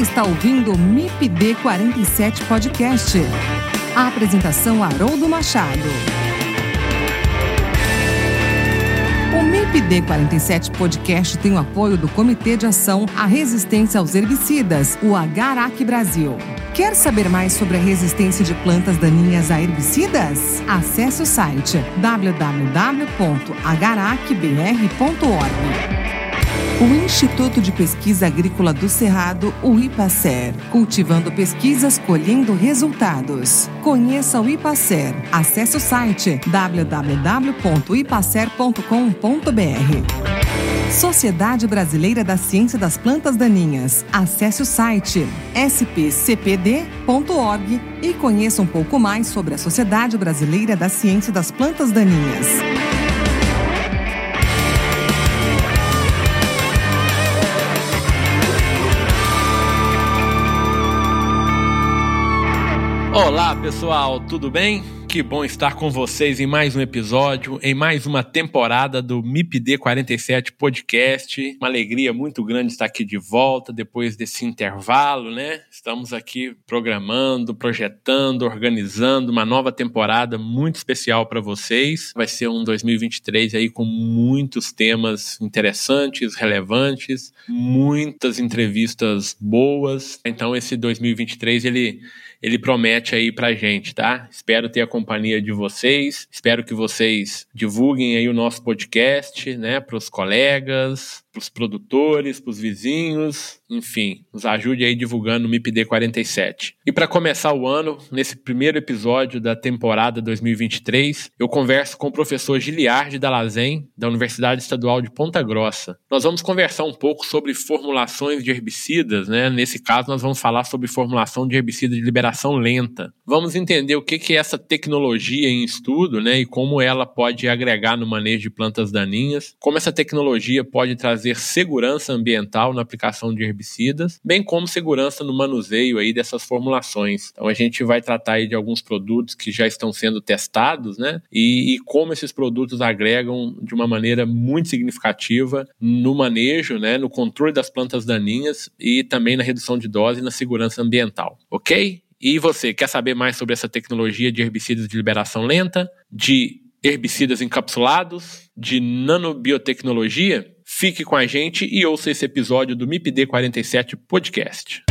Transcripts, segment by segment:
Está ouvindo o MIPD 47 Podcast. A apresentação Haroldo Machado. O MIPD 47 Podcast tem o apoio do Comitê de Ação à Resistência aos Herbicidas, o HARAC Brasil. Quer saber mais sobre a resistência de plantas daninhas a herbicidas? Acesse o site www.agaracbr.org. O Instituto de Pesquisa Agrícola do Cerrado, o IPACER, cultivando pesquisas, colhendo resultados. Conheça o IPACER. Acesse o site www.ipacer.com.br. Sociedade Brasileira da Ciência das Plantas Daninhas. Acesse o site spcpd.org e conheça um pouco mais sobre a Sociedade Brasileira da Ciência das Plantas Daninhas. Olá pessoal, tudo bem? Que bom estar com vocês em mais um episódio, em mais uma temporada do MIPD 47 Podcast. Uma alegria muito grande estar aqui de volta depois desse intervalo, né? Estamos aqui programando, projetando, organizando uma nova temporada muito especial para vocês. Vai ser um 2023 aí com muitos temas interessantes, relevantes, muitas entrevistas boas. Então esse 2023 ele ele promete aí pra gente, tá? Espero ter a companhia de vocês, espero que vocês divulguem aí o nosso podcast, né, pros colegas, pros produtores, pros vizinhos, enfim, nos ajude aí divulgando o MIPD 47. E para começar o ano, nesse primeiro episódio da temporada 2023, eu converso com o professor Giliardi Dalazen, da Universidade Estadual de Ponta Grossa. Nós vamos conversar um pouco sobre formulações de herbicidas, né? Nesse caso, nós vamos falar sobre formulação de herbicida de liberação lenta. Vamos entender o que é essa tecnologia em estudo, né? E como ela pode agregar no manejo de plantas daninhas, como essa tecnologia pode trazer segurança ambiental na aplicação de herbicidas, bem como segurança no manuseio aí dessas formulações. Então a gente vai tratar aí de alguns produtos que já estão sendo testados, né? E, e como esses produtos agregam de uma maneira muito significativa no manejo, né? No controle das plantas daninhas e também na redução de dose e na segurança ambiental, ok? E você quer saber mais sobre essa tecnologia de herbicidas de liberação lenta, de herbicidas encapsulados, de nanobiotecnologia? Fique com a gente e ouça esse episódio do MIPD 47 Podcast.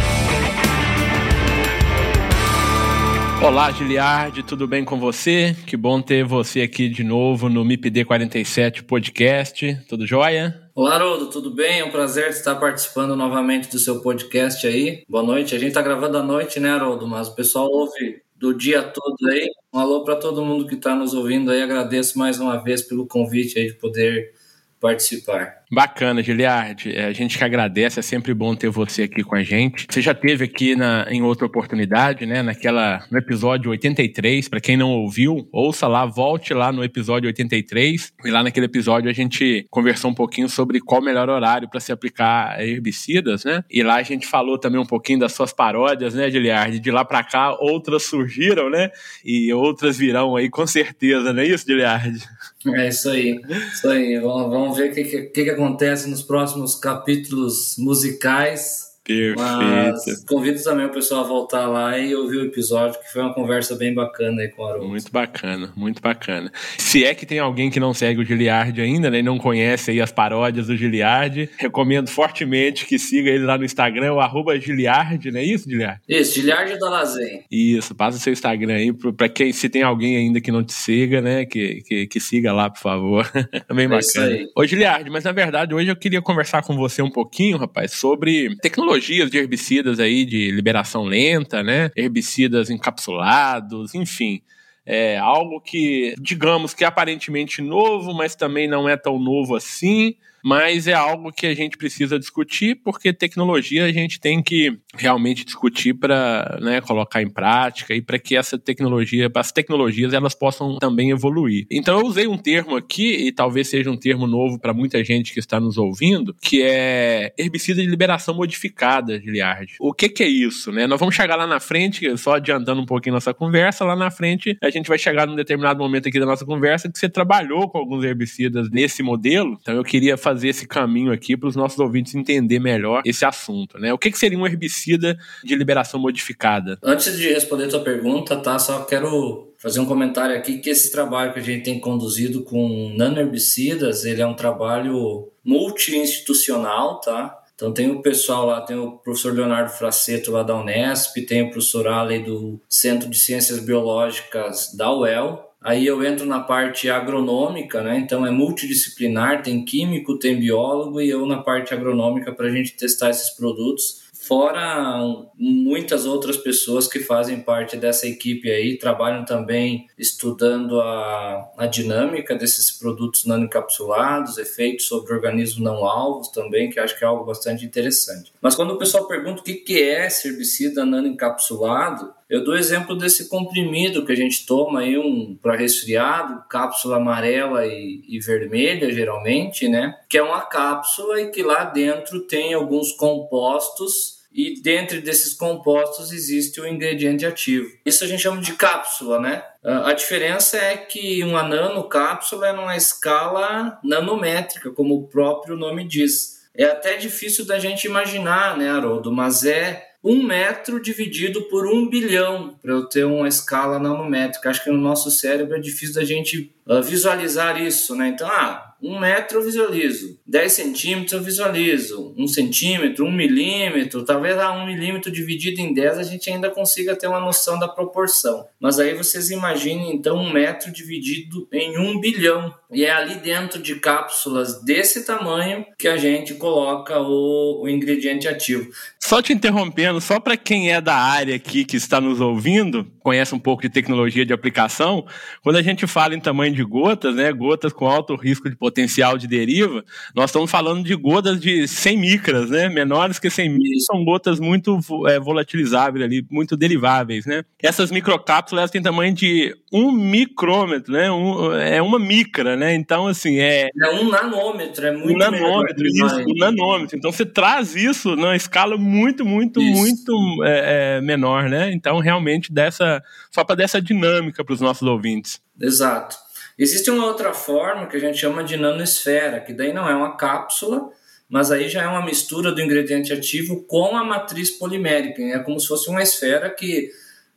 Olá, Giliardi, tudo bem com você? Que bom ter você aqui de novo no MIPD 47 Podcast. Tudo jóia? Olá, Haroldo, tudo bem? É um prazer estar participando novamente do seu podcast aí. Boa noite. A gente está gravando à noite, né, Haroldo? Mas o pessoal ouve do dia todo aí. Um alô para todo mundo que está nos ouvindo aí. Agradeço mais uma vez pelo convite aí de poder participar. Bacana, Giliard. É, a gente que agradece, é sempre bom ter você aqui com a gente. Você já teve aqui na, em outra oportunidade, né? Naquela, no episódio 83. Para quem não ouviu, ouça lá, volte lá no episódio 83. E lá naquele episódio a gente conversou um pouquinho sobre qual o melhor horário para se aplicar herbicidas, né? E lá a gente falou também um pouquinho das suas paródias, né, Giliard? De lá para cá, outras surgiram, né? E outras virão aí com certeza, não é isso, Giliard? É isso aí. Isso aí. Vamos, vamos ver o que, que, que acontece nos próximos capítulos musicais Perfeito. Mas convido também o pessoal a voltar lá e ouvir o episódio, que foi uma conversa bem bacana aí com o Haroldo. Muito bacana, muito bacana. Se é que tem alguém que não segue o Giliard ainda, né, e não conhece aí as paródias do Giliard, recomendo fortemente que siga ele lá no Instagram, o arroba Giliard, não é isso, Giliard? Isso, Giliard da Lazen. Isso, passa o seu Instagram aí, para quem, se tem alguém ainda que não te siga, né, que, que, que siga lá, por favor. bem é bacana. Ô, Giliard, mas na verdade hoje eu queria conversar com você um pouquinho, rapaz, sobre tecnologia tecnologias de herbicidas aí de liberação lenta, né? Herbicidas encapsulados, enfim. É algo que, digamos que é aparentemente novo, mas também não é tão novo assim mas é algo que a gente precisa discutir, porque tecnologia a gente tem que realmente discutir para né, colocar em prática e para que essa tecnologia, as tecnologias, elas possam também evoluir. Então eu usei um termo aqui, e talvez seja um termo novo para muita gente que está nos ouvindo, que é herbicida de liberação modificada, Giliard. O que, que é isso? Né? Nós vamos chegar lá na frente, só adiantando um pouquinho nossa conversa, lá na frente a gente vai chegar num determinado momento aqui da nossa conversa que você trabalhou com alguns herbicidas nesse modelo, então eu queria fazer fazer esse caminho aqui para os nossos ouvintes entender melhor esse assunto, né? O que, que seria um herbicida de liberação modificada? Antes de responder a tua pergunta, tá? Só quero fazer um comentário aqui que esse trabalho que a gente tem conduzido com nanoherbicidas, ele é um trabalho multi-institucional, tá? Então tem o pessoal lá, tem o professor Leonardo Fraceto lá da Unesp, tem o professor Ale do Centro de Ciências Biológicas da UEL, Aí eu entro na parte agronômica, né? Então é multidisciplinar, tem químico, tem biólogo e eu na parte agronômica para a gente testar esses produtos. Fora muitas outras pessoas que fazem parte dessa equipe aí, trabalham também estudando a, a dinâmica desses produtos nanoencapsulados, efeitos sobre organismos não alvos também, que acho que é algo bastante interessante. Mas quando o pessoal pergunta o que, que é esse herbicida nanoencapsulado, eu dou exemplo desse comprimido que a gente toma aí um para resfriado, cápsula amarela e, e, vermelha geralmente, né? Que é uma cápsula e que lá dentro tem alguns compostos e dentro desses compostos existe o ingrediente ativo. Isso a gente chama de cápsula, né? A diferença é que uma nanocápsula é numa escala nanométrica, como o próprio nome diz. É até difícil da gente imaginar, né, Haroldo? Mas é um metro dividido por um bilhão, para eu ter uma escala nanométrica. Acho que no nosso cérebro é difícil da gente uh, visualizar isso, né? Então, ah, um metro eu visualizo, 10 centímetros eu visualizo, um centímetro, um milímetro, talvez a um milímetro dividido em 10 a gente ainda consiga ter uma noção da proporção. Mas aí vocês imaginem então um metro dividido em um bilhão. E é ali dentro de cápsulas desse tamanho que a gente coloca o, o ingrediente ativo. Só te interrompendo, só para quem é da área aqui que está nos ouvindo, conhece um pouco de tecnologia de aplicação, quando a gente fala em tamanho de gotas, né, gotas com alto risco de potencial de deriva, nós estamos falando de gotas de 100 micras, né, menores que 100 micras, são gotas muito é, volatilizáveis ali, muito deriváveis, né. Essas microcápsulas têm tamanho de um micrômetro, né, um, é uma micra, né, então assim, é... É um nanômetro, é muito Um nanômetro, isso, um nanômetro, então você traz isso numa escala muito, muito, isso. muito é, é, menor, né, então realmente dessa, só para dessa dinâmica para os nossos ouvintes. Exato. Existe uma outra forma que a gente chama de nanosfera, que daí não é uma cápsula, mas aí já é uma mistura do ingrediente ativo com a matriz polimérica. É como se fosse uma esfera que,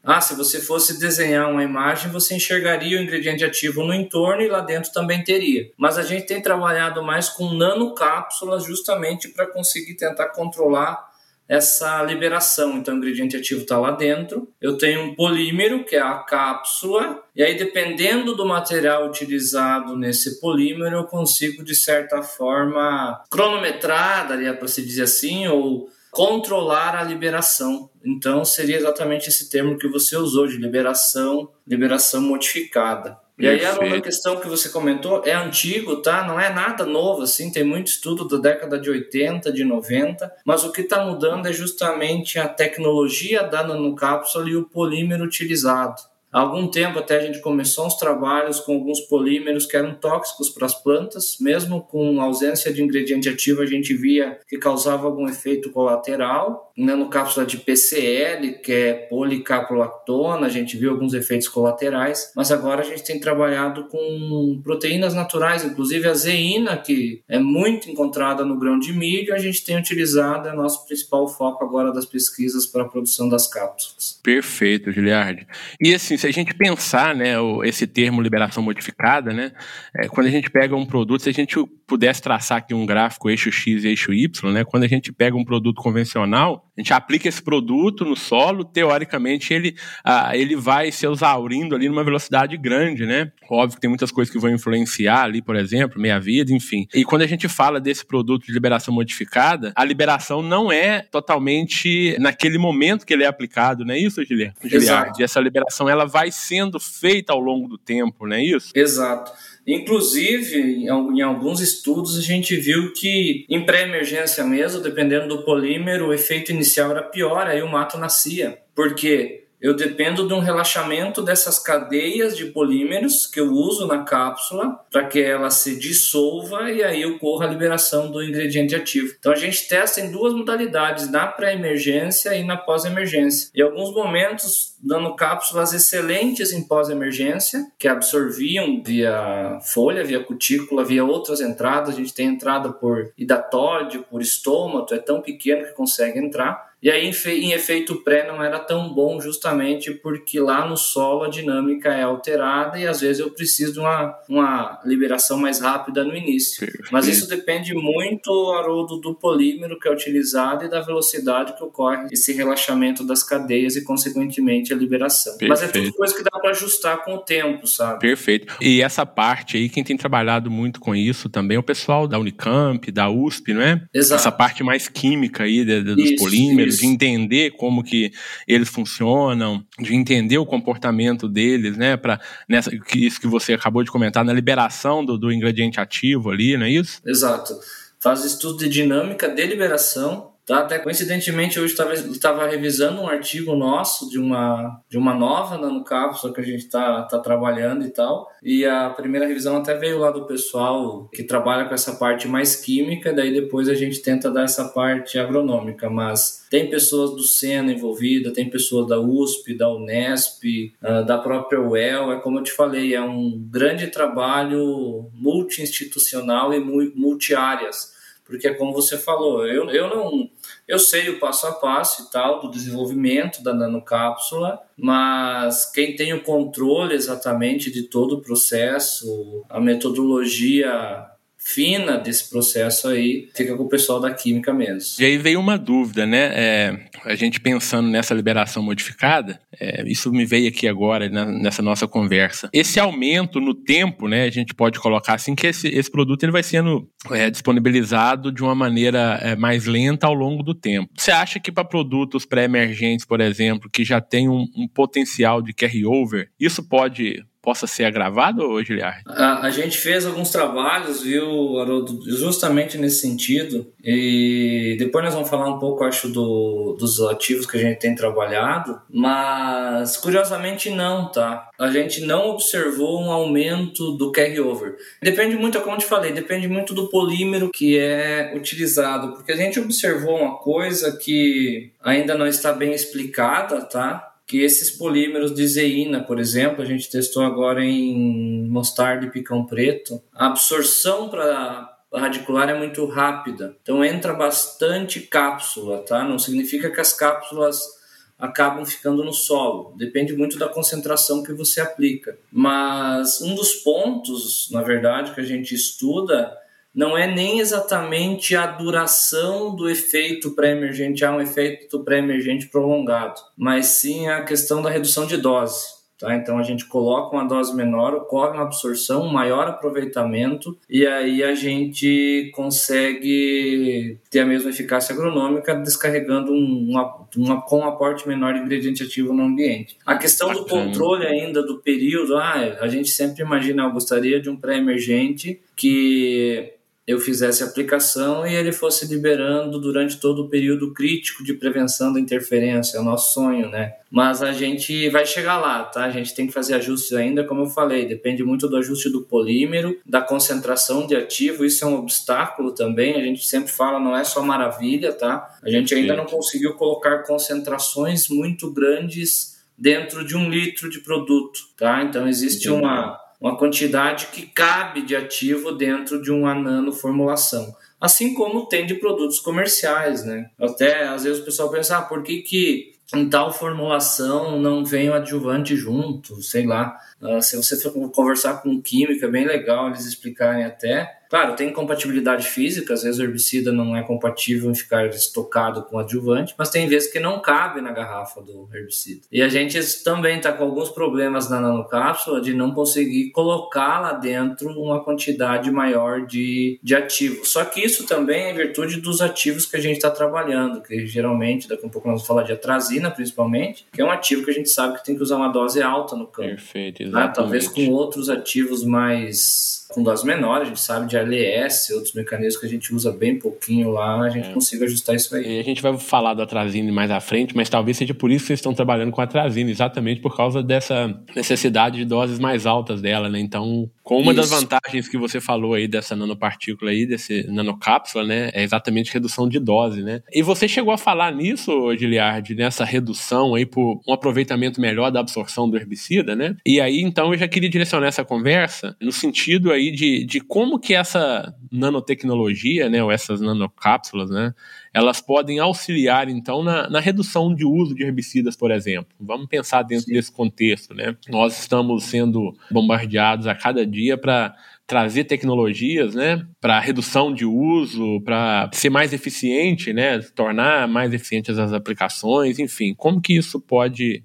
ah, se você fosse desenhar uma imagem, você enxergaria o ingrediente ativo no entorno e lá dentro também teria. Mas a gente tem trabalhado mais com nanocápsulas justamente para conseguir tentar controlar essa liberação. Então, o ingrediente ativo está lá dentro. Eu tenho um polímero, que é a cápsula, e aí, dependendo do material utilizado nesse polímero, eu consigo, de certa forma, cronometrar, daria para se dizer assim, ou controlar a liberação. Então, seria exatamente esse termo que você usou, de liberação, liberação modificada. E aí a uma questão que você comentou é antigo, tá? Não é nada novo, assim, tem muito estudo da década de 80, de 90, mas o que está mudando é justamente a tecnologia da nanocápsula e o polímero utilizado. Há algum tempo até a gente começou uns trabalhos com alguns polímeros que eram tóxicos para as plantas, mesmo com ausência de ingrediente ativo, a gente via que causava algum efeito colateral. Nanocápsula de PCL, que é policaprolactona, a gente viu alguns efeitos colaterais, mas agora a gente tem trabalhado com proteínas naturais, inclusive a zeína, que é muito encontrada no grão de milho, a gente tem utilizado, é nosso principal foco agora das pesquisas para a produção das cápsulas. Perfeito, Giliardi. E assim, se a gente pensar, né, esse termo liberação modificada, né, é, quando a gente pega um produto, se a gente pudesse traçar aqui um gráfico eixo X e eixo Y, né, quando a gente pega um produto convencional, gente aplica esse produto no solo, teoricamente ele, ah, ele vai se exaurindo ali numa velocidade grande, né? Óbvio que tem muitas coisas que vão influenciar ali, por exemplo, meia-vida, enfim. E quando a gente fala desse produto de liberação modificada, a liberação não é totalmente naquele momento que ele é aplicado, não é isso, Giliard? Exato. Essa liberação ela vai sendo feita ao longo do tempo, não é isso? Exato. Inclusive, em alguns estudos, a gente viu que em pré-emergência mesmo, dependendo do polímero, o efeito inicial era pior, aí o mato nascia. Porque eu dependo de um relaxamento dessas cadeias de polímeros que eu uso na cápsula para que ela se dissolva e aí ocorra a liberação do ingrediente ativo. Então a gente testa em duas modalidades, na pré-emergência e na pós-emergência. Em alguns momentos, dando cápsulas excelentes em pós-emergência, que absorviam via folha, via cutícula, via outras entradas. A gente tem entrada por hidatóide, por estômago, é tão pequeno que consegue entrar. E aí, em efeito pré, não era tão bom justamente porque lá no solo a dinâmica é alterada e às vezes eu preciso de uma, uma liberação mais rápida no início. Mas isso depende muito, Haroldo, do polímero que é utilizado e da velocidade que ocorre esse relaxamento das cadeias e, consequentemente, a liberação. Perfeito. Mas é tudo coisa que dá para ajustar com o tempo, sabe? Perfeito. E essa parte aí, quem tem trabalhado muito com isso também é o pessoal da Unicamp, da USP, não é? Exato. Essa parte mais química aí de, de, dos isso, polímeros. Isso de entender como que eles funcionam, de entender o comportamento deles, né, para nessa que isso que você acabou de comentar na liberação do, do ingrediente ativo ali, não é isso? Exato. Faz estudo de dinâmica de liberação Tá? Até coincidentemente, hoje estava revisando um artigo nosso de uma, de uma nova nanocápsula que a gente está tá trabalhando e tal. E a primeira revisão até veio lá do pessoal que trabalha com essa parte mais química, daí depois a gente tenta dar essa parte agronômica. Mas tem pessoas do Sena envolvida, tem pessoas da USP, da Unesp, uh, da própria UEL. É como eu te falei, é um grande trabalho multi-institucional e multi-áreas porque é como você falou, eu, eu não eu sei o passo a passo e tal do desenvolvimento da nanocápsula, mas quem tem o controle exatamente de todo o processo, a metodologia fina desse processo aí fica com o pessoal da química mesmo. E aí veio uma dúvida, né? É, a gente pensando nessa liberação modificada, é, isso me veio aqui agora na, nessa nossa conversa. Esse aumento no tempo, né? A gente pode colocar assim que esse, esse produto ele vai sendo é, disponibilizado de uma maneira é, mais lenta ao longo do tempo. Você acha que para produtos pré-emergentes, por exemplo, que já tem um, um potencial de carry-over, isso pode possa ser agravado, Giliard? A, a gente fez alguns trabalhos, viu, Haroldo, justamente nesse sentido. E depois nós vamos falar um pouco, acho, do, dos ativos que a gente tem trabalhado. Mas, curiosamente, não, tá? A gente não observou um aumento do carry-over. Depende muito, como eu te falei, depende muito do polímero que é utilizado. Porque a gente observou uma coisa que ainda não está bem explicada, tá? Que esses polímeros de zeína, por exemplo, a gente testou agora em mostarda e picão preto, a absorção para radicular é muito rápida. Então entra bastante cápsula, tá? Não significa que as cápsulas acabam ficando no solo. Depende muito da concentração que você aplica. Mas um dos pontos, na verdade, que a gente estuda não é nem exatamente a duração do efeito pré-emergente, há um efeito pré-emergente prolongado, mas sim a questão da redução de dose. Tá? Então a gente coloca uma dose menor, ocorre uma absorção, um maior aproveitamento e aí a gente consegue ter a mesma eficácia agronômica descarregando uma, uma, com um aporte menor de ingrediente ativo no ambiente. A questão do controle ainda do período, ah, a gente sempre imagina, eu gostaria de um pré-emergente que eu fizesse a aplicação e ele fosse liberando durante todo o período crítico de prevenção da interferência, é o nosso sonho, né? Mas a gente vai chegar lá, tá? A gente tem que fazer ajustes ainda, como eu falei, depende muito do ajuste do polímero, da concentração de ativo, isso é um obstáculo também, a gente sempre fala, não é só maravilha, tá? A gente ainda não conseguiu colocar concentrações muito grandes dentro de um litro de produto, tá? Então existe uma uma quantidade que cabe de ativo dentro de uma nanoformulação. Assim como tem de produtos comerciais, né? Até às vezes o pessoal pensa, ah, por que, que em tal formulação não vem o adjuvante junto? Sei lá. Uh, se você for conversar com química, é bem legal eles explicarem até. Claro, tem compatibilidade física, às vezes o herbicida não é compatível em ficar estocado com adjuvante, mas tem vezes que não cabe na garrafa do herbicida. E a gente também está com alguns problemas na nanocápsula de não conseguir colocar lá dentro uma quantidade maior de, de ativo. Só que isso também é em virtude dos ativos que a gente está trabalhando, que geralmente, daqui a um pouco nós vamos falar de atrazina principalmente, que é um ativo que a gente sabe que tem que usar uma dose alta no campo. Perfeito, exatamente. Né? Talvez com outros ativos mais com dose menor, a gente sabe de LS, outros mecanismos que a gente usa bem pouquinho lá, a gente é. consiga ajustar isso aí. E a gente vai falar do atrazine mais à frente, mas talvez seja por isso que vocês estão trabalhando com atrazine, exatamente por causa dessa necessidade de doses mais altas dela, né? Então, com uma isso. das vantagens que você falou aí dessa nanopartícula aí, desse nanocápsula, né, é exatamente redução de dose, né? E você chegou a falar nisso, Giliard, nessa redução aí por um aproveitamento melhor da absorção do herbicida, né? E aí, então, eu já queria direcionar essa conversa no sentido aí de, de como que essa nanotecnologia, né, ou essas nanocápsulas, né, elas podem auxiliar, então, na, na redução de uso de herbicidas, por exemplo. Vamos pensar dentro Sim. desse contexto, né? Nós estamos sendo bombardeados a cada dia para trazer tecnologias, né, para redução de uso, para ser mais eficiente, né, tornar mais eficientes as aplicações, enfim, como que isso pode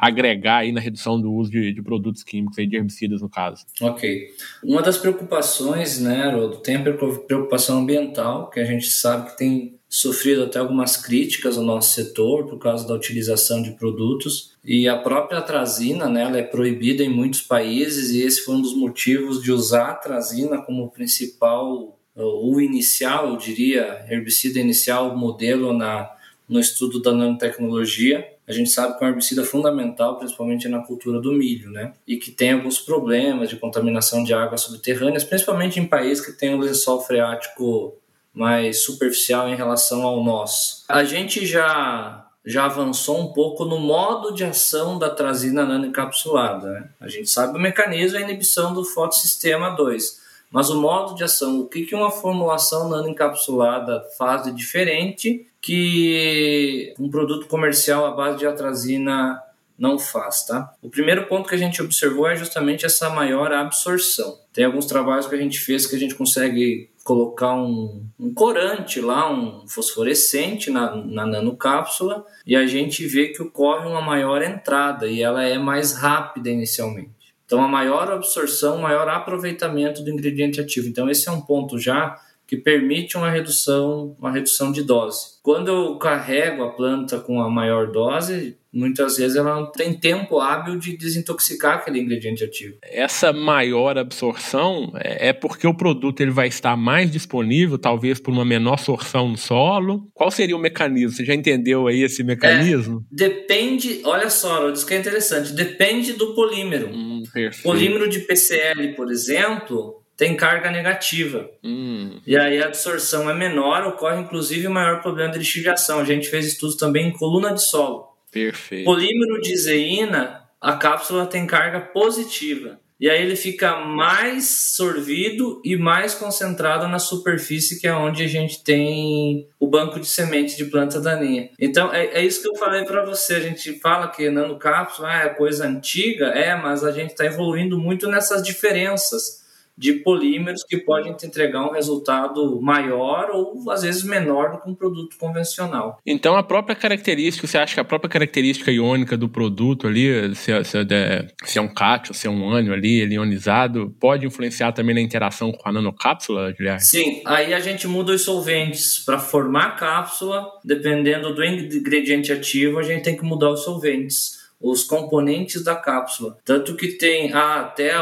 agregar aí na redução do uso de, de produtos químicos, aí, de herbicidas no caso. Ok. Uma das preocupações, né, Rodo, tem a preocupação ambiental, que a gente sabe que tem sofrido até algumas críticas ao nosso setor por causa da utilização de produtos e a própria atrazina, né, ela é proibida em muitos países e esse foi um dos motivos de usar a atrazina como principal o inicial, eu diria, herbicida inicial modelo na no estudo da nanotecnologia a gente sabe que é um herbicida fundamental, principalmente na cultura do milho, né? E que tem alguns problemas de contaminação de águas subterrâneas, principalmente em países que têm um lençol freático mais superficial em relação ao nosso. A gente já já avançou um pouco no modo de ação da trazina nanoencapsulada. Né? A gente sabe o mecanismo é a inibição do fotossistema 2, mas o modo de ação, o que, que uma formulação nanoencapsulada faz de diferente que um produto comercial à base de atrazina não faz, tá? O primeiro ponto que a gente observou é justamente essa maior absorção. Tem alguns trabalhos que a gente fez que a gente consegue colocar um, um corante lá, um fosforescente na, na nanocápsula e a gente vê que ocorre uma maior entrada e ela é mais rápida inicialmente. Então, a maior absorção, maior aproveitamento do ingrediente ativo. Então, esse é um ponto já que permite uma redução, uma redução de dose. Quando eu carrego a planta com a maior dose, muitas vezes ela não tem tempo hábil de desintoxicar aquele ingrediente ativo. Essa maior absorção é, é porque o produto ele vai estar mais disponível, talvez por uma menor sorção no solo. Qual seria o mecanismo? Você já entendeu aí esse mecanismo? É, depende, olha só, isso que é interessante, depende do polímero. Hum, polímero de PCL, por exemplo, tem carga negativa. Hum. E aí a absorção é menor, ocorre inclusive o maior problema de lixiviação. A gente fez estudos também em coluna de solo. Perfeito. Polímero de zeína, a cápsula tem carga positiva. E aí ele fica mais sorvido e mais concentrado na superfície, que é onde a gente tem o banco de semente de planta daninha. Então é, é isso que eu falei para você. A gente fala que nanocápsula ah, é coisa antiga, é, mas a gente está evoluindo muito nessas diferenças de polímeros que podem te entregar um resultado maior ou às vezes menor do que um produto convencional. Então a própria característica, você acha que a própria característica iônica do produto ali, se, é, se, é, se é um cátion, se é um ânion ali, ele ionizado, pode influenciar também na interação com a nanocápsula, Guilherme? Sim, aí a gente muda os solventes para formar a cápsula, dependendo do ingrediente ativo, a gente tem que mudar os solventes os componentes da cápsula. Tanto que tem ah, até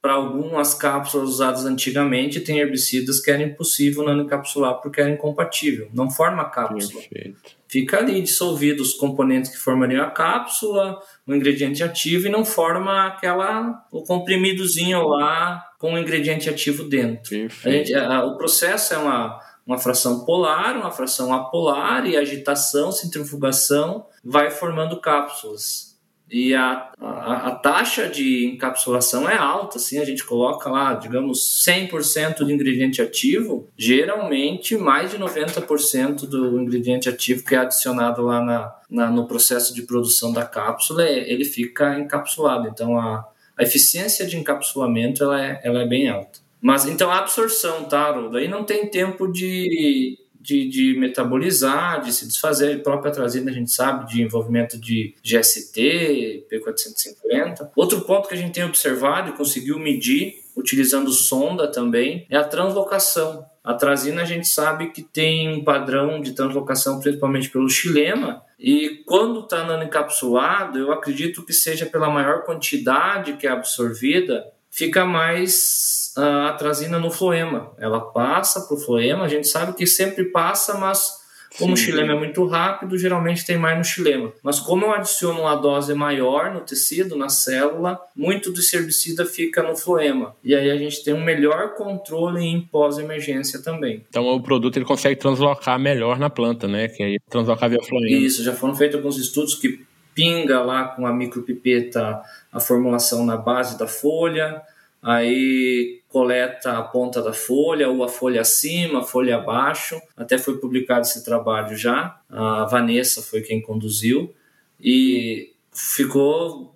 para algumas cápsulas usadas antigamente, tem herbicidas que era impossível não encapsular porque era incompatível. Não forma a cápsula. Perfeito. Fica ali dissolvido os componentes que formariam a cápsula, o ingrediente ativo e não forma aquela o comprimidozinho lá com o ingrediente ativo dentro. Gente, a, o processo é uma uma fração polar, uma fração apolar e agitação, centrifugação vai formando cápsulas. E a, a, a, taxa de encapsulação é alta, assim, a gente coloca lá, digamos, 100% de ingrediente ativo, geralmente mais de 90% do ingrediente ativo que é adicionado lá na, na, no processo de produção da cápsula, é, ele fica encapsulado. Então, a, a eficiência de encapsulamento ela é, ela é bem alta. Mas, então, a absorção, tá? Aí não tem tempo de de, de metabolizar, de se desfazer. A própria trazida a gente sabe de envolvimento de GST, P450. Outro ponto que a gente tem observado e conseguiu medir, utilizando sonda também, é a translocação. A trazina a gente sabe que tem um padrão de translocação principalmente pelo xilema, e quando está encapsulado, eu acredito que seja pela maior quantidade que é absorvida, fica mais uh, atrazina no floema. Ela passa para o floema, a gente sabe que sempre passa, mas como Sim. o xilema é muito rápido, geralmente tem mais no xilema. Mas como eu adiciono uma dose maior no tecido, na célula, muito do herbicida fica no floema. E aí a gente tem um melhor controle em pós-emergência também. Então o produto ele consegue translocar melhor na planta, né? Que aí translocar via floema. Isso, já foram feitos alguns estudos que pinga lá com a micropipeta a formulação na base da folha, aí coleta a ponta da folha, ou a folha acima, a folha abaixo. Até foi publicado esse trabalho já. A Vanessa foi quem conduziu e ficou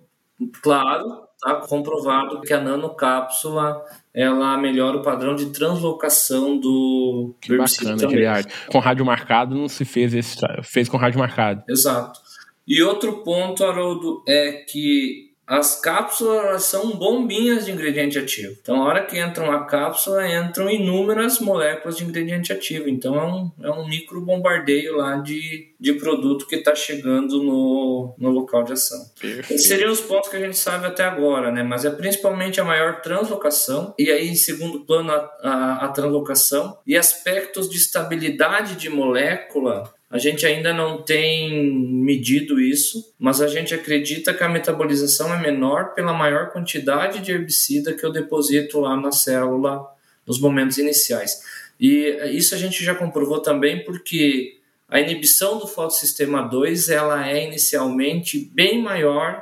claro, tá comprovado que a nanocápsula ela melhora o padrão de translocação do que bacana, também. Com rádio marcado não se fez esse fez com rádio marcado. Exato. E outro ponto, Haroldo, é que as cápsulas são bombinhas de ingrediente ativo. Então, na hora que entra uma cápsula, entram inúmeras moléculas de ingrediente ativo. Então, é um, é um micro bombardeio lá de, de produto que está chegando no, no local de ação. Esses seriam os pontos que a gente sabe até agora, né? Mas é principalmente a maior translocação, e aí, em segundo plano, a, a, a translocação, e aspectos de estabilidade de molécula a gente ainda não tem medido isso, mas a gente acredita que a metabolização é menor pela maior quantidade de herbicida que eu deposito lá na célula nos momentos iniciais. E isso a gente já comprovou também porque a inibição do fotossistema 2 ela é inicialmente bem maior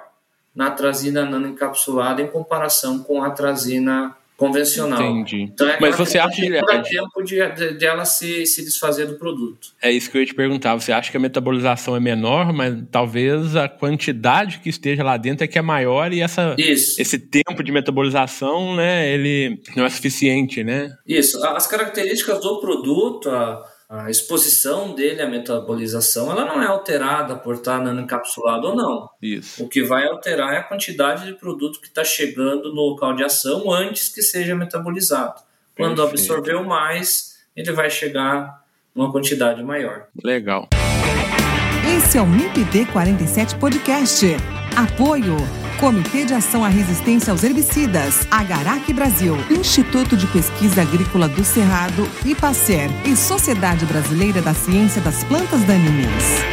na atrazina nanoencapsulada em comparação com a atrazina convencional. Entendi. Então é Mas você acha que dá tempo de, de, de, ela se, se desfazer do produto. É isso que eu ia te perguntar. Você acha que a metabolização é menor, mas talvez a quantidade que esteja lá dentro é que é maior e essa, isso. esse tempo de metabolização, né, ele não é suficiente, né? Isso. As características do produto, a a exposição dele à metabolização ela não é alterada por estar nanoencapsulado ou não. Isso. O que vai alterar é a quantidade de produto que está chegando no local de ação antes que seja metabolizado. Quando Perfeito. absorveu mais, ele vai chegar numa quantidade maior. Legal. Esse é o MIPD 47 Podcast. Apoio Comitê de Ação à Resistência aos Herbicidas, Agarac Brasil, Instituto de Pesquisa Agrícola do Cerrado, IPACER e Sociedade Brasileira da Ciência das Plantas Daninhas.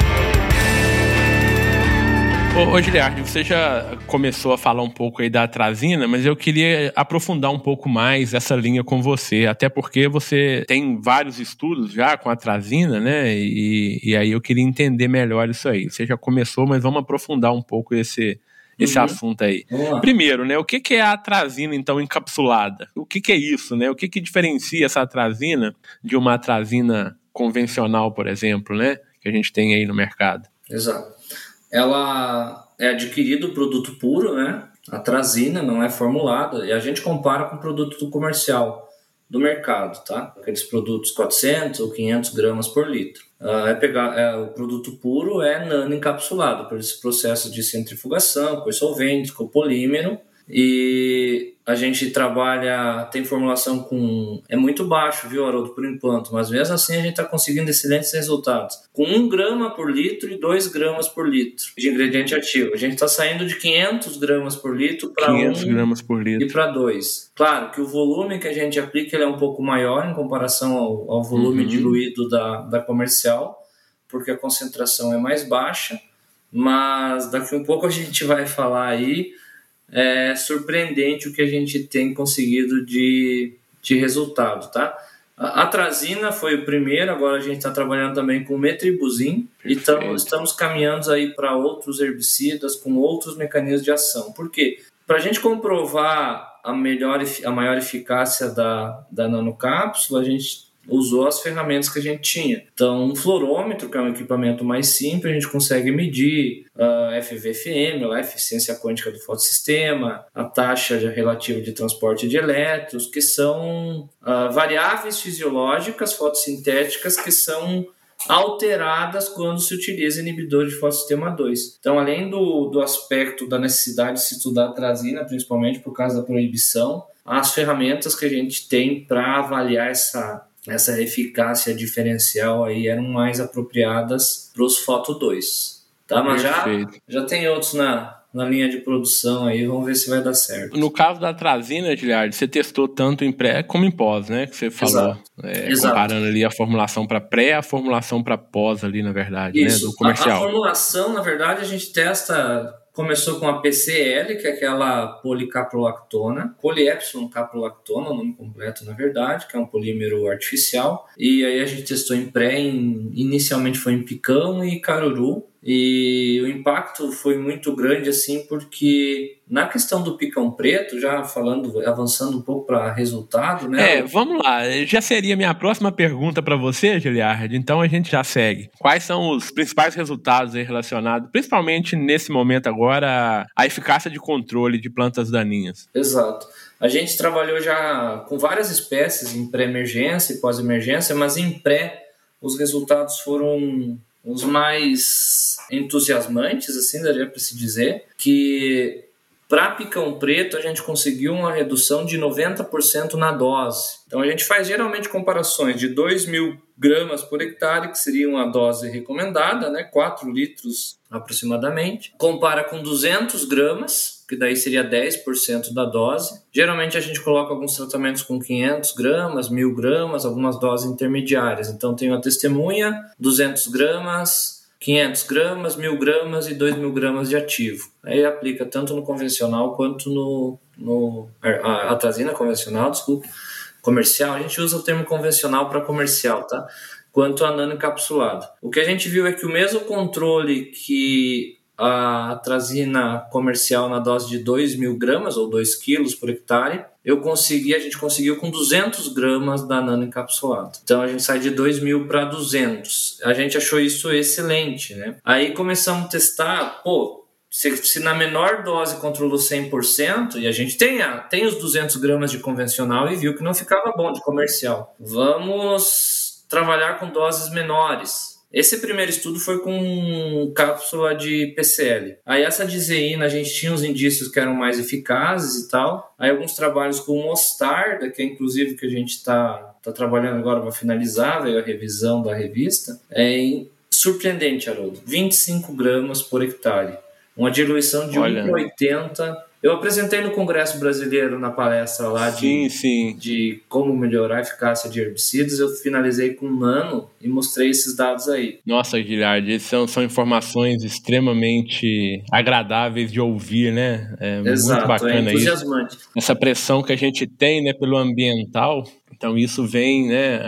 Ô, ô Giliardi, você já começou a falar um pouco aí da atrazina, mas eu queria aprofundar um pouco mais essa linha com você, até porque você tem vários estudos já com a atrazina, né? E, e aí eu queria entender melhor isso aí. Você já começou, mas vamos aprofundar um pouco esse, esse uhum. assunto aí. Primeiro, né, o que, que é a atrazina, então, encapsulada? O que, que é isso, né? O que, que diferencia essa atrazina de uma atrazina convencional, por exemplo, né? Que a gente tem aí no mercado. Exato. Ela é adquirido produto puro, né? A atrazina não é formulada e a gente compara com o produto comercial do mercado, tá? Aqueles produtos 400 ou 500 gramas por litro. Uh, é pegar é, o produto puro é nano encapsulado por esse processo de centrifugação, com solvente, com polímero e a gente trabalha, tem formulação com. É muito baixo, viu, Haroldo, por enquanto, mas mesmo assim a gente está conseguindo excelentes resultados. Com 1 grama por litro e 2 gramas por litro de ingrediente ativo. A gente está saindo de 500 gramas por litro para 1 gramas por litro. e para 2. Claro que o volume que a gente aplica é um pouco maior em comparação ao, ao volume uhum. diluído da, da comercial, porque a concentração é mais baixa, mas daqui a um pouco a gente vai falar aí é surpreendente o que a gente tem conseguido de, de resultado, tá? A atrazina foi o primeiro, agora a gente está trabalhando também com metribuzin e tamo, estamos caminhando aí para outros herbicidas com outros mecanismos de ação. Por quê? Para a gente comprovar a, melhor, a maior eficácia da, da nanocápsula, a gente usou as ferramentas que a gente tinha. Então, um fluorômetro, que é um equipamento mais simples, a gente consegue medir a uh, FVFM, a eficiência quântica do fotossistema, a taxa relativa de transporte de elétrons, que são uh, variáveis fisiológicas fotossintéticas que são alteradas quando se utiliza inibidor de fotossistema 2. Então, além do, do aspecto da necessidade de se estudar a trazina, principalmente por causa da proibição, as ferramentas que a gente tem para avaliar essa essa eficácia diferencial aí eram mais apropriadas para os Foto 2. Tá? Mas já, já tem outros na, na linha de produção aí, vamos ver se vai dar certo. No caso da atrazina, Giliard, você testou tanto em pré como em pós, né? Que você falou. Exato. É. Comparando ali a formulação para pré a formulação para pós ali, na verdade, Isso. né? Do A, a comercial. formulação, na verdade, a gente testa. Começou com a PCL, que é aquela policaprolactona, poliepsilon caprolactona, o nome completo, na verdade, que é um polímero artificial. E aí a gente testou em pré, em- inicialmente foi em picão e caruru. E o impacto foi muito grande, assim, porque na questão do picão preto, já falando, avançando um pouco para resultado, né? É, vamos lá. Já seria minha próxima pergunta para você, Giliard. Então a gente já segue. Quais são os principais resultados aí relacionados, principalmente nesse momento agora, à eficácia de controle de plantas daninhas? Exato. A gente trabalhou já com várias espécies em pré-emergência e pós-emergência, mas em pré os resultados foram os mais entusiasmantes, assim daria para se dizer, que para picão preto a gente conseguiu uma redução de 90% na dose. Então a gente faz geralmente comparações de 2 mil gramas por hectare, que seria uma dose recomendada, né? 4 litros aproximadamente. Compara com 200 gramas, que daí seria 10% da dose. Geralmente a gente coloca alguns tratamentos com 500 gramas, 1000 gramas, algumas doses intermediárias. Então tem a testemunha, 200 gramas, 500 gramas, 1000 gramas e 2000 gramas de ativo. Aí aplica tanto no convencional quanto no, no a atrazina convencional, desculpa, comercial. A gente usa o termo convencional para comercial, tá? Quanto a nano encapsulado. O que a gente viu é que o mesmo controle que a atrazina comercial na dose de 2 mil gramas ou 2 quilos por hectare, eu consegui, a gente conseguiu com 200 gramas da nano encapsulado. Então a gente sai de 2 mil para 200. A gente achou isso excelente, né? Aí começamos a testar, pô, se, se, na menor dose controlou 100%, e a gente tem, a, tem os 200 gramas de convencional e viu que não ficava bom de comercial. Vamos trabalhar com doses menores. Esse primeiro estudo foi com cápsula de PCL. Aí essa de zeína a gente tinha os indícios que eram mais eficazes e tal. Aí alguns trabalhos com mostarda, que é inclusive que a gente está tá trabalhando agora para finalizar, veio a revisão da revista. É surpreendente, Haroldo. 25 gramas por hectare. Uma diluição de 1,80. Eu apresentei no Congresso Brasileiro na palestra lá de, sim, sim. de como melhorar a eficácia de herbicidas. Eu finalizei com nano e mostrei esses dados aí. Nossa, Guilherme, são, são informações extremamente agradáveis de ouvir, né? É Exato, muito bacana é entusiasmante. isso. Essa pressão que a gente tem né, pelo ambiental, então isso vem né,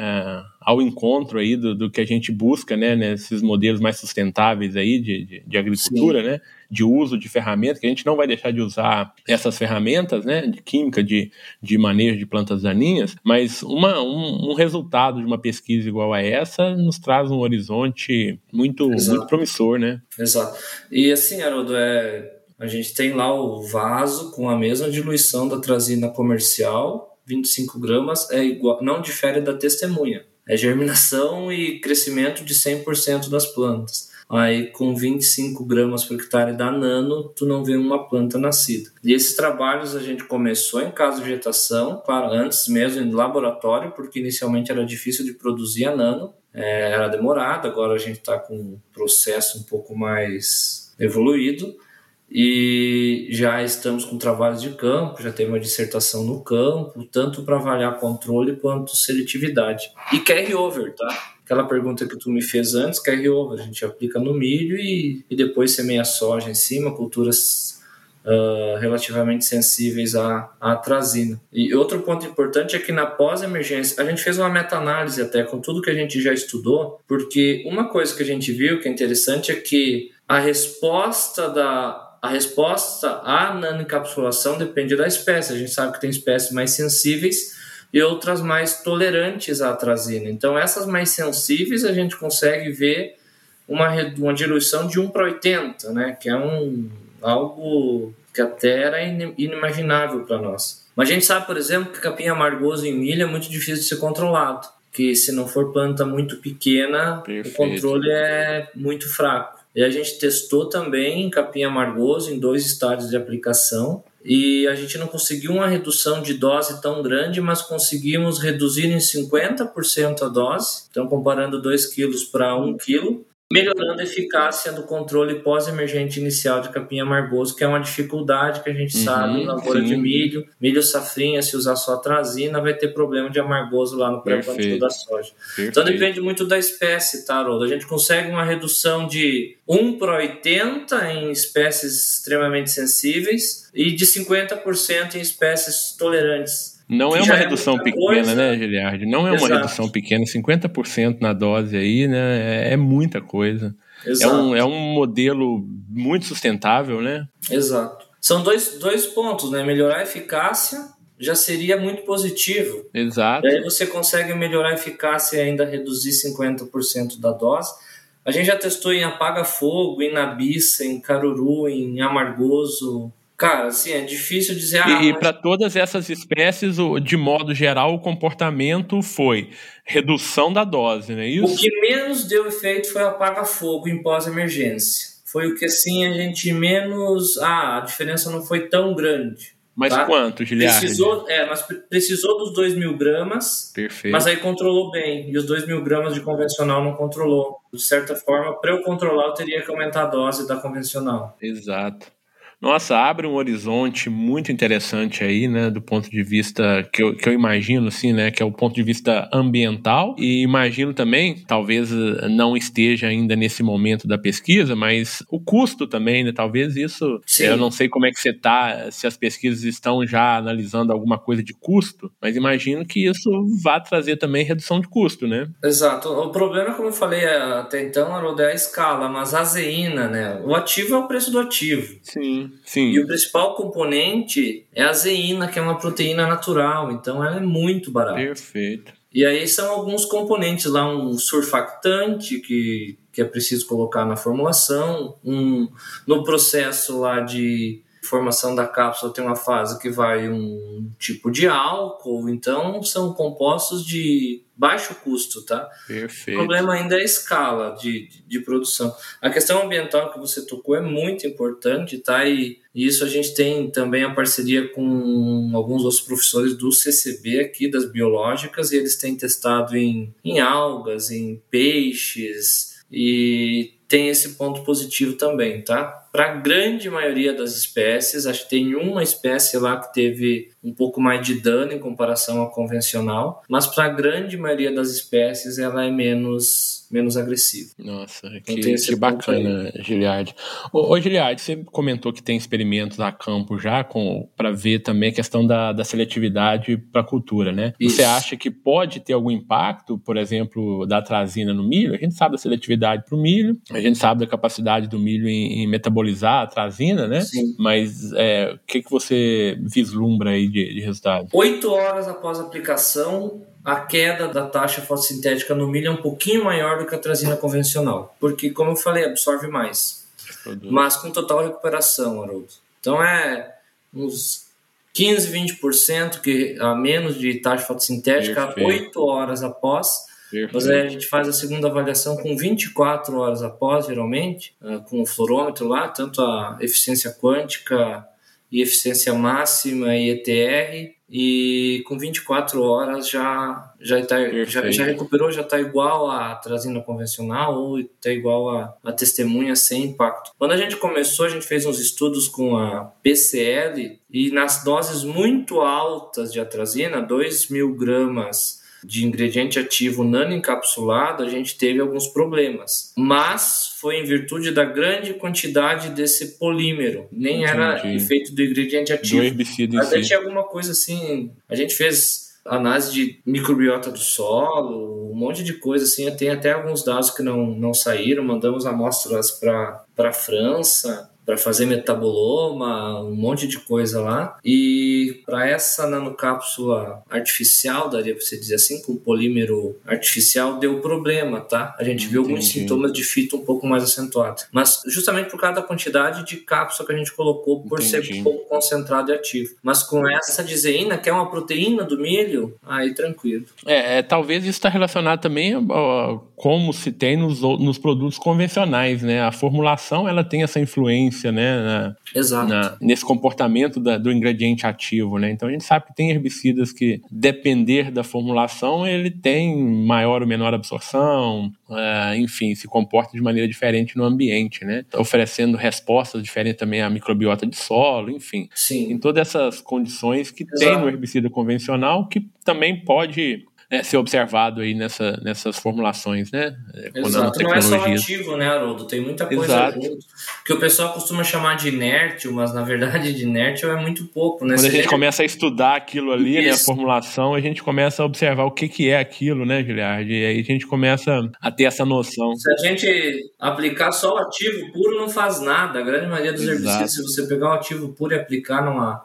ao encontro aí do, do que a gente busca, né? Nesses modelos mais sustentáveis aí de, de, de agricultura, Sim. né? de uso de ferramentas, que a gente não vai deixar de usar essas ferramentas, né, de química, de, de manejo de plantas daninhas, mas uma, um, um resultado de uma pesquisa igual a essa nos traz um horizonte muito, muito promissor, né? Exato. E assim, Haroldo, é, a gente tem lá o vaso com a mesma diluição da trazina comercial, 25 gramas, é igual, não difere da testemunha. É germinação e crescimento de 100% das plantas. Aí com 25 gramas por hectare da nano, tu não vê uma planta nascida. E esses trabalhos a gente começou em casa de vegetação, claro, antes mesmo em laboratório, porque inicialmente era difícil de produzir a nano, é, era demorado, agora a gente está com um processo um pouco mais evoluído e já estamos com trabalhos de campo, já tem uma dissertação no campo, tanto para avaliar controle quanto seletividade. E carry-over, tá? aquela pergunta que tu me fez antes, carry over, a gente aplica no milho e, e depois semeia soja em cima, culturas uh, relativamente sensíveis à, à atrazina. E outro ponto importante é que na pós-emergência, a gente fez uma meta-análise até com tudo que a gente já estudou, porque uma coisa que a gente viu que é interessante é que a resposta da a resposta à nanoencapsulação depende da espécie. A gente sabe que tem espécies mais sensíveis e outras mais tolerantes à atrazina. Então, essas mais sensíveis a gente consegue ver uma, uma diluição de 1 para 80, né? que é um, algo que até era inimaginável para nós. Mas a gente sabe, por exemplo, que capim amargoso em milho é muito difícil de ser controlado, que se não for planta muito pequena, Perfeito. o controle é muito fraco. E a gente testou também capim amargoso em dois estádios de aplicação e a gente não conseguiu uma redução de dose tão grande, mas conseguimos reduzir em 50% a dose. Então, comparando 2 quilos para 1 quilo, melhorando a eficácia do controle pós-emergente inicial de capim amargoso, que é uma dificuldade que a gente uhum, sabe na lavoura de milho. Milho safrinha, se usar só trazina, vai ter problema de amargoso lá no pré-plantio da soja. Perfeito. Então depende muito da espécie, tá, Haroldo? A gente consegue uma redução de 1 para 80 em espécies extremamente sensíveis e de 50% em espécies tolerantes. Não é uma é redução é pequena, coisa. né, Giliardi? Não é Exato. uma redução pequena, 50% na dose aí, né? É, é muita coisa. Exato. É um, é um modelo muito sustentável, né? Exato. São dois, dois pontos, né? Melhorar a eficácia já seria muito positivo. Exato. E aí você consegue melhorar a eficácia e ainda reduzir 50% da dose. A gente já testou em apaga-fogo, em nabiça, em caruru, em amargoso, Cara, assim, é difícil dizer. Ah, e mas... para todas essas espécies, de modo geral, o comportamento foi redução da dose, não é isso? O que menos deu efeito foi apaga-fogo em pós-emergência. Foi o que, assim, a gente menos. Ah, a diferença não foi tão grande. Mas tá? quanto, Giliardi? Precisou, é, mas precisou dos 2 mil gramas. Perfeito. Mas aí controlou bem. E os 2 mil gramas de convencional não controlou. De certa forma, para eu controlar, eu teria que aumentar a dose da convencional. Exato. Nossa, abre um horizonte muito interessante aí, né, do ponto de vista que eu, que eu imagino, assim, né, que é o ponto de vista ambiental e imagino também, talvez eh, não esteja ainda nesse momento da pesquisa, mas o custo também, né, talvez isso, Sim. eu não sei como é que você tá, se as pesquisas estão já analisando alguma coisa de custo, mas imagino que isso vá trazer também redução de custo, né? Exato. O problema, como eu falei até então, Haroldo, é a escala, mas a azeína, né, o ativo é o preço do ativo. Sim sim. E o principal componente é a zeína, que é uma proteína natural, então ela é muito barata. Perfeito. E aí são alguns componentes lá, um surfactante que, que é preciso colocar na formulação, um no processo lá de formação da cápsula tem uma fase que vai um tipo de álcool, então são compostos de baixo custo, tá? Perfeito. O problema ainda é a escala de, de, de, produção. A questão ambiental que você tocou é muito importante, tá? E, e, isso a gente tem também a parceria com alguns outros professores do CCB aqui, das biológicas, e eles têm testado em, em algas, em peixes, e tem esse ponto positivo também, tá? Para a grande maioria das espécies, acho que tem uma espécie lá que teve um pouco mais de dano em comparação à convencional, mas para a grande maioria das espécies ela é menos menos agressiva. Nossa, então que, que bacana, Giliard. Ô, ô Giliard, você comentou que tem experimentos a campo já para ver também a questão da, da seletividade para a cultura, né? Isso. Você acha que pode ter algum impacto, por exemplo, da atrazina no milho? A gente sabe da seletividade para o milho, a gente sabe da capacidade do milho em, em metabolizar a atrazina, né? Sim. Mas é, o que, que você vislumbra aí de, de resultado? Oito horas após a aplicação, a queda da taxa fotossintética no milho é um pouquinho maior do que a atrazina convencional, porque, como eu falei, absorve mais. Mas com total recuperação, Haroldo. Então é uns 15, 20% que, a menos de taxa fotossintética Perfeito. 8 horas após. Perfeito. Mas aí a gente faz a segunda avaliação com 24 horas após, geralmente, ah, com o fluorômetro lá, tanto a eficiência quântica e eficiência máxima e ETR, e com 24 horas já já, tá, já, já recuperou, já está igual a trazina convencional ou está igual a, a testemunha sem impacto. Quando a gente começou, a gente fez uns estudos com a PCL e nas doses muito altas de atrazina, 2 mil gramas de ingrediente ativo nano-encapsulado, a gente teve alguns problemas. Mas foi em virtude da grande quantidade desse polímero. Nem Entendi. era feito do ingrediente ativo. Do herbicida Até tinha alguma coisa assim. A gente fez análise de microbiota do solo, um monte de coisa assim. Tem até alguns dados que não, não saíram. Mandamos amostras para a França para fazer metaboloma, um monte de coisa lá. E para essa nanocápsula artificial, daria para você dizer assim, com polímero artificial, deu problema, tá? A gente Entendi. viu alguns sintomas de fito um pouco mais acentuados. Mas justamente por causa da quantidade de cápsula que a gente colocou, por Entendi. ser um pouco concentrado e ativo. Mas com essa dizeína, que é uma proteína do milho, aí tranquilo. É, é talvez isso está relacionado também a, como se tem nos, nos produtos convencionais, né? A formulação ela tem essa influência influência, né, na, Exato. Na, nesse comportamento da, do ingrediente ativo, né? Então a gente sabe que tem herbicidas que, depender da formulação, ele tem maior ou menor absorção, uh, enfim, se comporta de maneira diferente no ambiente, né? Oferecendo respostas diferentes também à microbiota de solo, enfim. Sim. Em todas essas condições que Exato. tem no herbicida convencional, que também pode né, ser observado aí nessa, nessas formulações, né? Exato, não é só ativo, né, Haroldo? Tem muita coisa Exato. Que o pessoal costuma chamar de inértil, mas na verdade de inértil é muito pouco, né? Quando a gente começa a estudar aquilo ali, Isso. né, a formulação, a gente começa a observar o que, que é aquilo, né, Giliard? E aí a gente começa a ter essa noção. Se a gente aplicar só o ativo puro, não faz nada. A grande maioria dos Exato. herbicidas, se você pegar o ativo puro e aplicar numa,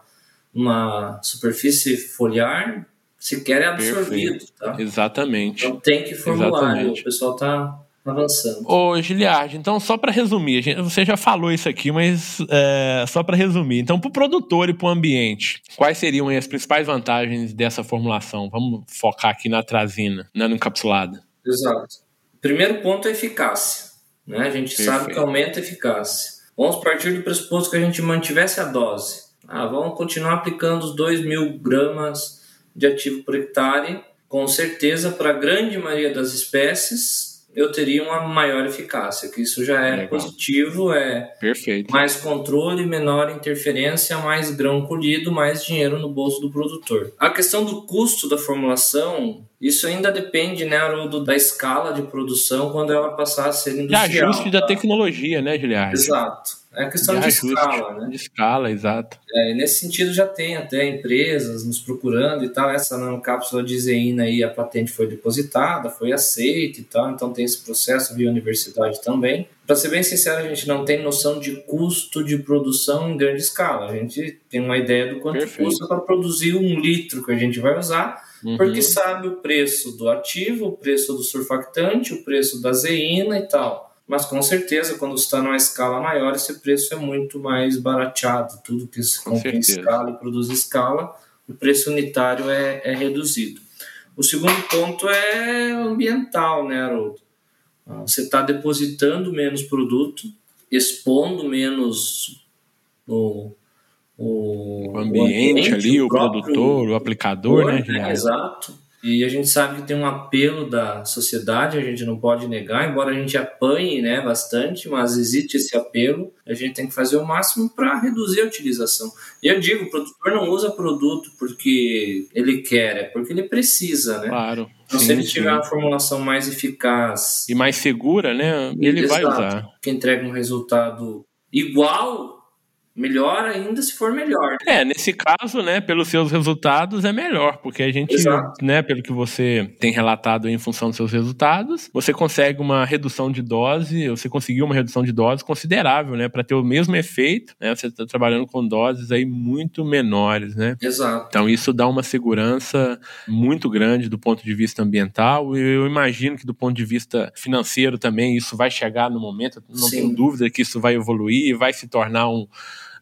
numa superfície foliar, sequer é absorvido, Perfeito. tá? Exatamente. Então tem que formular, Exatamente. o pessoal tá avançando. Ô, Giliard, então só para resumir, gente, você já falou isso aqui, mas é, só para resumir. Então, para o produtor e para o ambiente, quais seriam as principais vantagens dessa formulação? Vamos focar aqui na trazina, nano encapsulada. Exato. Primeiro ponto é eficácia. Né? A gente Perfeito. sabe que aumenta a eficácia. Vamos partir do pressuposto que a gente mantivesse a dose. Ah, vamos continuar aplicando os 2 mil gramas de ativo por hectare, com certeza, para a grande maioria das espécies, eu teria uma maior eficácia, que isso já é Legal. positivo, é Perfeito. mais controle, menor interferência, mais grão colhido, mais dinheiro no bolso do produtor. A questão do custo da formulação, isso ainda depende, né, Haroldo, da escala de produção quando ela passar a ser industrial. De ajuste tá? da tecnologia, né, Guilherme? Exato. É questão de, de escala, né? De escala, exato. É, nesse sentido já tem até empresas nos procurando e tal. Essa nanocápsula de zeína aí, a patente foi depositada, foi aceita e tal, então tem esse processo via universidade também. Para ser bem sincero, a gente não tem noção de custo de produção em grande escala. A gente tem uma ideia do quanto Perfeito. custa para produzir um litro que a gente vai usar, uhum. porque sabe o preço do ativo, o preço do surfactante, o preço da zeína e tal mas com certeza quando está numa escala maior esse preço é muito mais barateado tudo que se compra em escala e produz em escala o preço unitário é, é reduzido o segundo ponto é ambiental né Haroldo ah, você está depositando menos produto expondo menos o, o, o, ambiente, o ambiente ali, o, o produtor, o aplicador, né? né? Exato. E a gente sabe que tem um apelo da sociedade, a gente não pode negar, embora a gente apanhe né, bastante, mas existe esse apelo, a gente tem que fazer o máximo para reduzir a utilização. E eu digo, o produtor não usa produto porque ele quer, é porque ele precisa, né? Claro. Então, sim, se ele tiver sim. uma formulação mais eficaz... E mais segura, né? Ele Exato, vai usar. Que entrega um resultado igual Melhor ainda se for melhor. É, nesse caso, né, pelos seus resultados é melhor, porque a gente, Exato. né, pelo que você tem relatado em função dos seus resultados, você consegue uma redução de dose, você conseguiu uma redução de dose considerável, né, para ter o mesmo efeito, né, você está trabalhando com doses aí muito menores, né? Exato. Então isso dá uma segurança muito grande do ponto de vista ambiental e eu imagino que do ponto de vista financeiro também isso vai chegar no momento, não Sim. tenho dúvida que isso vai evoluir e vai se tornar um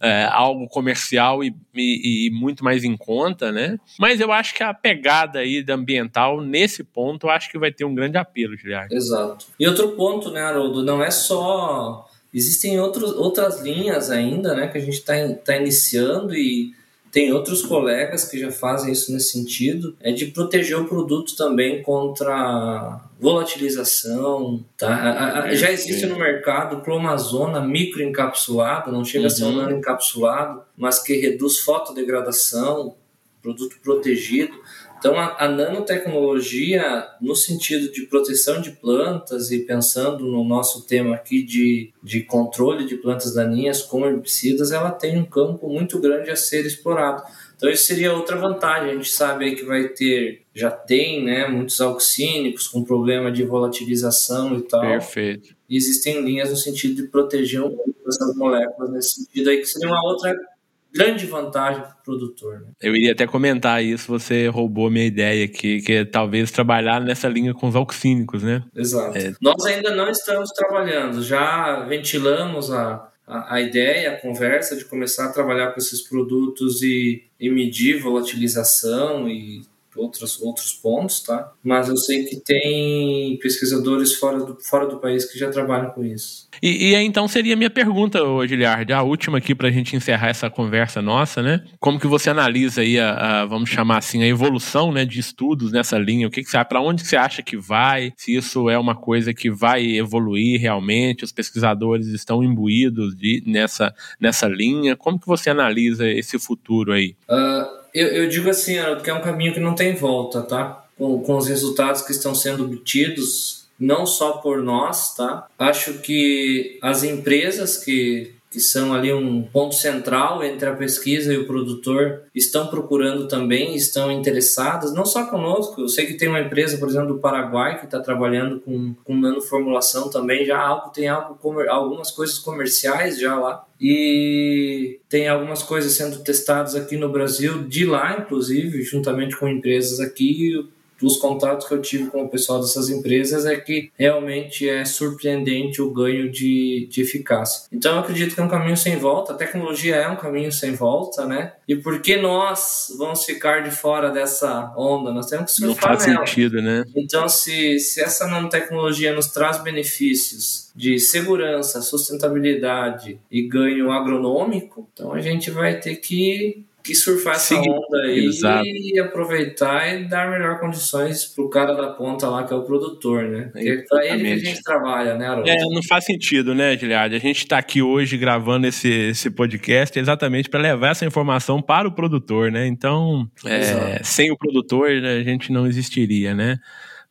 é, algo comercial e, e, e, muito mais em conta, né? Mas eu acho que a pegada aí da ambiental, nesse ponto, eu acho que vai ter um grande apelo, Guilherme. Exato. E outro ponto, né, Haroldo, não é só... Existem outros, outras linhas ainda, né, que a gente está tá iniciando e tem outros colegas que já fazem isso nesse sentido, é de proteger o produto também contra volatilização. Tá? já existe no mercado clomazona microencapsulado, não chega uhum. a ser um uhum. nanoencapsulado, mas que reduz fotodegradação, produto protegido. Então, a, a, nanotecnologia, no sentido de proteção de plantas e pensando no nosso tema aqui de, de controle de plantas daninhas com herbicidas, ela tem um campo muito grande a ser explorado. Então, isso seria outra vantagem. A gente sabe aí que vai ter, já tem, né, muitos auxínicos com problema de volatilização e tal. Perfeito. E existem linhas no sentido de proteger um pouco essas moléculas nesse sentido aí, que seria uma outra grande vantagem produtor. Né? Eu iria até comentar isso, você roubou minha ideia aqui, que é talvez trabalhar nessa linha com os auxínicos, né? Exato. É... Nós ainda não estamos trabalhando, já ventilamos a, a, a, ideia, a conversa de começar a trabalhar com esses produtos e, e medir volatilização e outros, outros pontos, tá? Mas eu sei que tem pesquisadores fora do, fora do país que já trabalham com isso. E, e então seria a minha pergunta, Giliard, a última aqui para a gente encerrar essa conversa nossa, né? Como que você analisa aí a, a vamos chamar assim, a evolução né, de estudos nessa linha? O que, que você para onde você acha que vai? Se isso é uma coisa que vai evoluir realmente? Os pesquisadores estão imbuídos de, nessa, nessa linha? Como que você analisa esse futuro aí? Uh eu, eu digo assim, que é um caminho que não tem volta, tá? Com, com os resultados que estão sendo obtidos, não só por nós, tá? Acho que as empresas que que são ali um ponto central entre a pesquisa e o produtor, estão procurando também, estão interessadas, não só conosco, eu sei que tem uma empresa, por exemplo, do Paraguai, que está trabalhando com, com nanoformulação também, já algo, tem algo, algumas coisas comerciais já lá, e tem algumas coisas sendo testadas aqui no Brasil, de lá, inclusive, juntamente com empresas aqui, dos contatos que eu tive com o pessoal dessas empresas é que realmente é surpreendente o ganho de, de eficácia. Então eu acredito que é um caminho sem volta, a tecnologia é um caminho sem volta, né? E por que nós vamos ficar de fora dessa onda? Nós temos que surfar Não faz nela. sentido, né? Então se, se essa nanotecnologia nos traz benefícios de segurança, sustentabilidade e ganho agronômico, então a gente vai ter que que surfar essa Sim, onda aí exato. e aproveitar e dar melhor condições pro cara da ponta lá, que é o produtor, né? Porque é pra ele que a gente trabalha, né, Haroldo? É, não faz sentido, né, Giliard? A gente está aqui hoje gravando esse, esse podcast exatamente para levar essa informação para o produtor, né? Então, é, sem o produtor, a gente não existiria, né?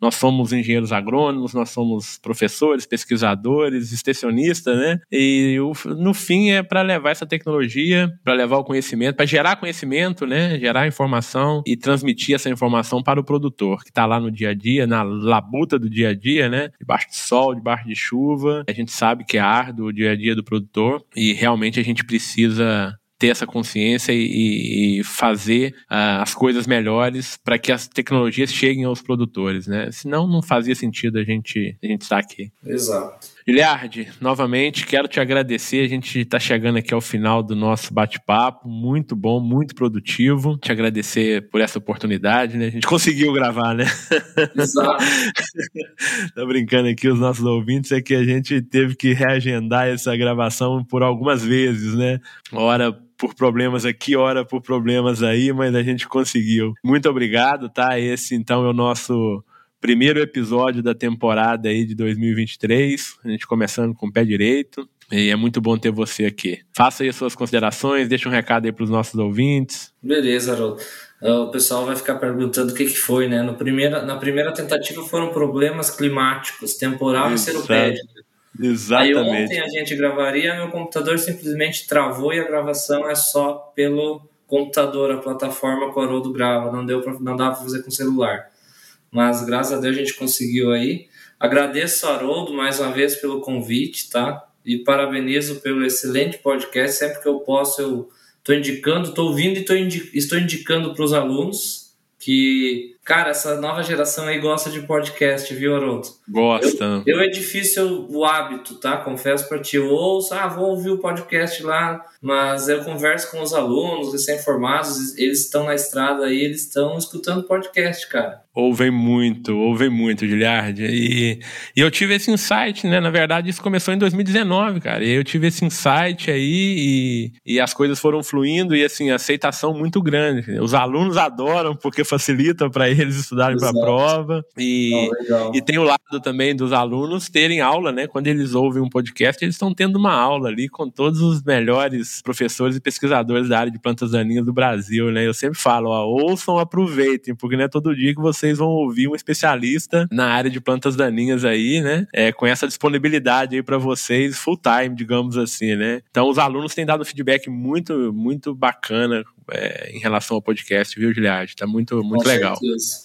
Nós somos engenheiros agrônomos, nós somos professores, pesquisadores, extensionistas, né? E no fim é para levar essa tecnologia, para levar o conhecimento, para gerar conhecimento, né? Gerar informação e transmitir essa informação para o produtor, que está lá no dia a dia, na labuta do dia a dia, né? Debaixo de sol, debaixo de chuva. A gente sabe que é árduo o dia a dia do produtor e realmente a gente precisa ter essa consciência e, e fazer uh, as coisas melhores para que as tecnologias cheguem aos produtores, né? Senão não fazia sentido a gente, a gente estar aqui. Exato. Giliardi, novamente quero te agradecer. A gente está chegando aqui ao final do nosso bate-papo. Muito bom, muito produtivo. Te agradecer por essa oportunidade, né? A gente conseguiu gravar, né? Exato. Tô brincando aqui, os nossos ouvintes, é que a gente teve que reagendar essa gravação por algumas vezes, né? Hora por problemas aqui, ora por problemas aí, mas a gente conseguiu. Muito obrigado, tá? Esse então é o nosso primeiro episódio da temporada aí de 2023. A gente começando com o pé direito. E é muito bom ter você aqui. Faça aí as suas considerações, deixa um recado aí para os nossos ouvintes. Beleza, Haroldo. Ah, o pessoal vai ficar perguntando o que, que foi, né? No primeira, na primeira tentativa foram problemas climáticos, temporal Exato. e seropédico. Exatamente. Aí ontem a gente gravaria, meu computador simplesmente travou e a gravação é só pelo computador, a plataforma que o Haroldo grava, não, deu pra, não dava para fazer com celular. Mas graças a Deus a gente conseguiu aí. Agradeço Haroldo mais uma vez pelo convite, tá? E parabenizo pelo excelente podcast. Sempre que eu posso, eu estou indicando, estou ouvindo e indi estou indicando para os alunos que Cara, essa nova geração aí gosta de podcast, viu, Haroldo? Gosta. Eu, eu, é difícil o hábito, tá? Confesso pra ti. Eu ouço, ah, vou ouvir o podcast lá, mas eu converso com os alunos recém-formados, eles estão na estrada aí, eles estão escutando podcast, cara. Ouvem muito, ouvem muito, Giliard. E, e eu tive esse insight, né? Na verdade, isso começou em 2019, cara. E eu tive esse insight aí e, e as coisas foram fluindo e, assim, aceitação muito grande. Os alunos adoram porque facilita para eles estudarem para a prova. E, oh, e tem o lado também dos alunos terem aula, né? Quando eles ouvem um podcast, eles estão tendo uma aula ali com todos os melhores professores e pesquisadores da área de plantas daninhas do Brasil, né? Eu sempre falo, ó, ouçam, aproveitem, porque não é todo dia que vocês vão ouvir um especialista na área de plantas daninhas aí, né? É, com essa disponibilidade aí para vocês full time, digamos assim, né? Então os alunos têm dado um feedback muito, muito bacana é, em relação ao podcast, viu, Giliard? Tá muito, muito legal.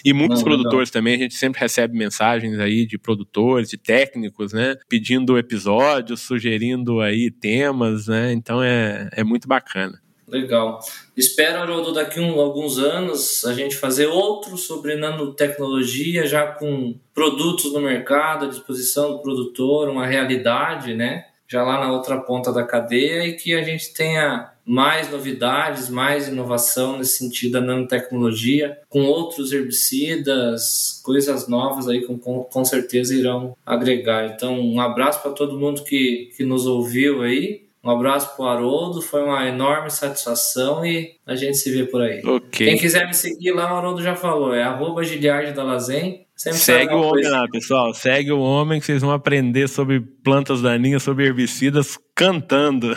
E muitos Não, produtores legal. também, a gente sempre recebe mensagens aí de produtores, de técnicos, né? Pedindo episódios, sugerindo aí temas, né? Então é, é muito bacana. Legal. Espero, Haroldo, daqui um, alguns anos a gente fazer outro sobre nanotecnologia, já com produtos no mercado à disposição do produtor, uma realidade, né? Já lá na outra ponta da cadeia e que a gente tenha mais novidades, mais inovação nesse sentido da nanotecnologia, com outros herbicidas, coisas novas aí com, com certeza irão agregar. Então, um abraço para todo mundo que, que nos ouviu aí. Um abraço para o Haroldo, foi uma enorme satisfação e a gente se vê por aí. Okay. Quem quiser me seguir lá, o Haroldo já falou, é arroba Giliard da Lazen. Sempre Segue o homem lá, pessoal. Segue o homem que vocês vão aprender sobre plantas daninhas, sobre herbicidas, cantando.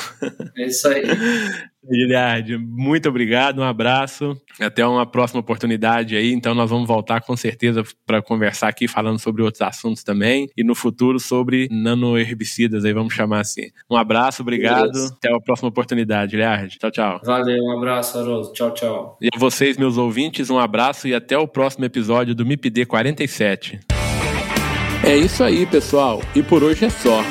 É isso aí. Giliard, muito obrigado, um abraço. Até uma próxima oportunidade aí. Então, nós vamos voltar com certeza para conversar aqui, falando sobre outros assuntos também. E no futuro sobre nanoherbicidas, aí vamos chamar assim. Um abraço, obrigado. Até a próxima oportunidade, Giliard. Tchau, tchau. Valeu, um abraço, Haroldo. Tchau, tchau. E a vocês, meus ouvintes, um abraço e até o próximo episódio do MIPD 47. É isso aí, pessoal. E por hoje é só.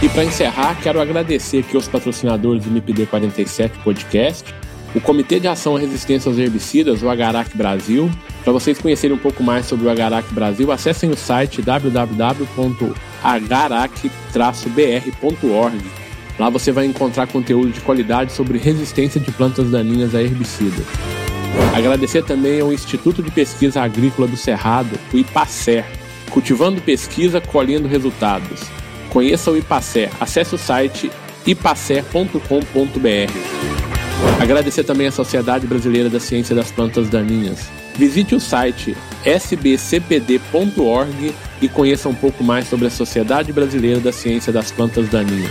E para encerrar, quero agradecer aqui aos patrocinadores do MIPD 47 Podcast, o Comitê de Ação à Resistência aos Herbicidas, o Agarac Brasil. Para vocês conhecerem um pouco mais sobre o Agarac Brasil, acessem o site www.agarac-br.org. Lá você vai encontrar conteúdo de qualidade sobre resistência de plantas daninhas a herbicidas. Agradecer também ao Instituto de Pesquisa Agrícola do Cerrado, o IPACER, cultivando pesquisa, colhendo resultados. Conheça o IPACER. Acesse o site ipacer.com.br. Agradecer também à Sociedade Brasileira da Ciência das Plantas Daninhas. Visite o site sbcpd.org e conheça um pouco mais sobre a Sociedade Brasileira da Ciência das Plantas Daninhas.